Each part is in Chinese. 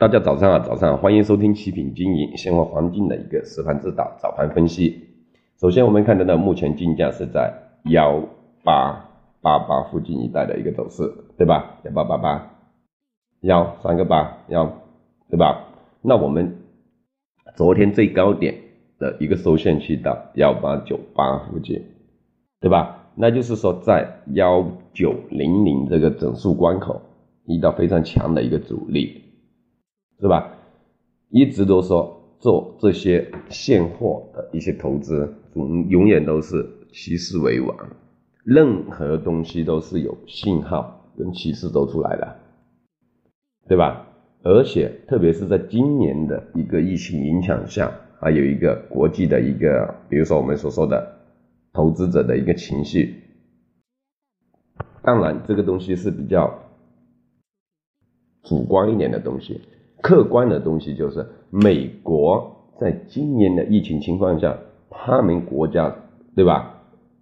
大家早上好，早上好，欢迎收听七品经营现货黄金的一个实盘指导早盘分析。首先，我们看得到，目前金价是在幺八八八附近一带的一个走势，对吧？幺八八八，幺三个八幺，对吧？那我们昨天最高点的一个收线去到幺八九八附近，对吧？那就是说，在幺九零零这个整数关口遇到非常强的一个阻力。是吧？一直都说做这些现货的一些投资，永永远都是趋势为王，任何东西都是有信号跟趋势走出来的，对吧？而且特别是在今年的一个疫情影响下，还有一个国际的一个，比如说我们所说的投资者的一个情绪，当然这个东西是比较主观一点的东西。客观的东西就是，美国在今年的疫情情况下，他们国家对吧，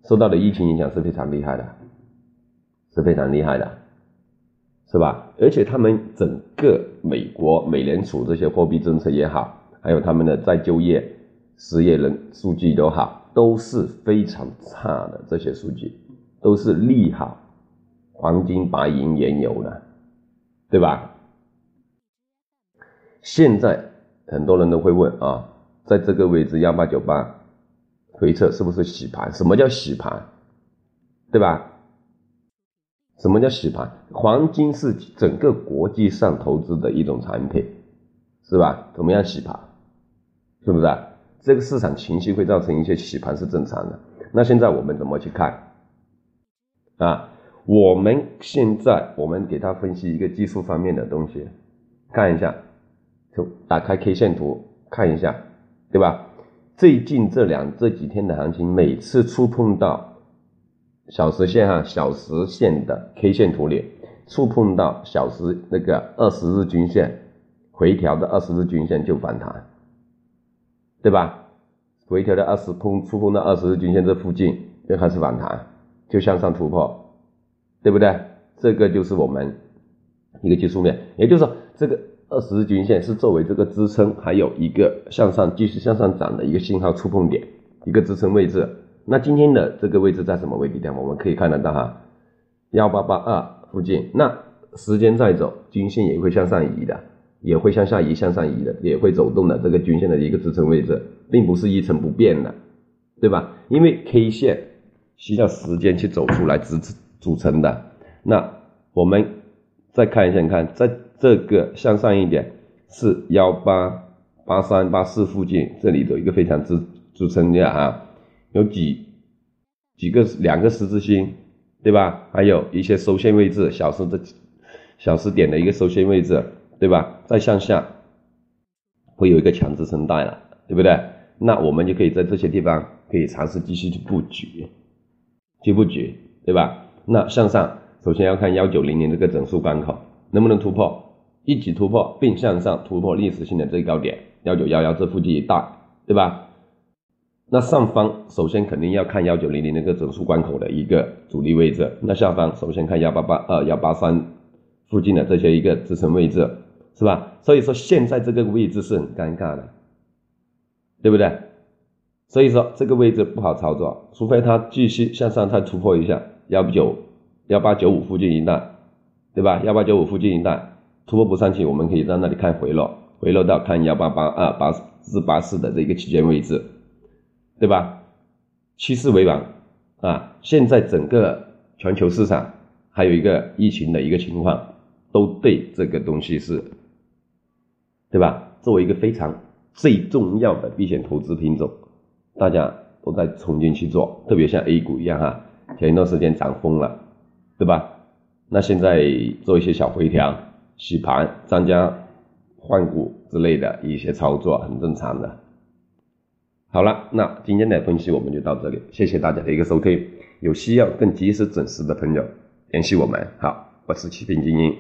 受到的疫情影响是非常厉害的，是非常厉害的，是吧？而且他们整个美国美联储这些货币政策也好，还有他们的再就业、失业人数据都好，都是非常差的，这些数据都是利好黄金、白银、原油的，对吧？现在很多人都会问啊，在这个位置幺八九八回撤是不是洗盘？什么叫洗盘？对吧？什么叫洗盘？黄金是整个国际上投资的一种产品，是吧？怎么样洗盘？是不是？这个市场情绪会造成一些洗盘是正常的。那现在我们怎么去看？啊，我们现在我们给他分析一个技术方面的东西，看一下。就打开 K 线图看一下，对吧？最近这两这几天的行情，每次触碰到小时线哈，小时线的 K 线图里，触碰到小时那个二十日均线回调的二十日均线就反弹，对吧？回调的二十碰触碰到二十日均线这附近就开始反弹，就向上突破，对不对？这个就是我们一个技术面，也就是说这个。二十日均线是作为这个支撑，还有一个向上继续向上涨的一个信号触碰点，一个支撑位置。那今天的这个位置在什么位置点？我们可以看得到哈，幺八八二附近。那时间在走，均线也会向上移的，也会向下移、向上移的，也会走动的。这个均线的一个支撑位置，并不是一成不变的，对吧？因为 K 线需要时间去走出来支组成的。那我们再看一下，你看在。这个向上一点是幺八八三八四附近，这里的一个非常支支撑的啊，有几几个两个十字星，对吧？还有一些收线位置，小时的小时点的一个收线位置，对吧？再向下会有一个强支撑带了，对不对？那我们就可以在这些地方可以尝试继续去布局，去布局，对吧？那向上首先要看幺九零零这个整数关口能不能突破。一起突破并向上突破历史性的最高点幺九幺幺这附近一带，对吧？那上方首先肯定要看幺九零零那个整数关口的一个阻力位置，那下方首先看幺八八二幺八三附近的这些一个支撑位置，是吧？所以说现在这个位置是很尴尬的，对不对？所以说这个位置不好操作，除非它继续向上再突破一下幺九幺八九五附近一带，对吧？幺八九五附近一带。突破不上去，我们可以在那里看回落，回落到看幺八八二八四八四的这个区间位置，对吧？趋势为王啊！现在整个全球市场还有一个疫情的一个情况，都对这个东西是，对吧？作为一个非常最重要的避险投资品种，大家都在冲进去做，特别像 A 股一样哈，前一段时间涨疯了，对吧？那现在做一些小回调。洗盘、增加、换股之类的一些操作很正常的。好了，那今天的分析我们就到这里，谢谢大家的一个收听。有需要更及时、准时的朋友联系我们。好，我是启平精英。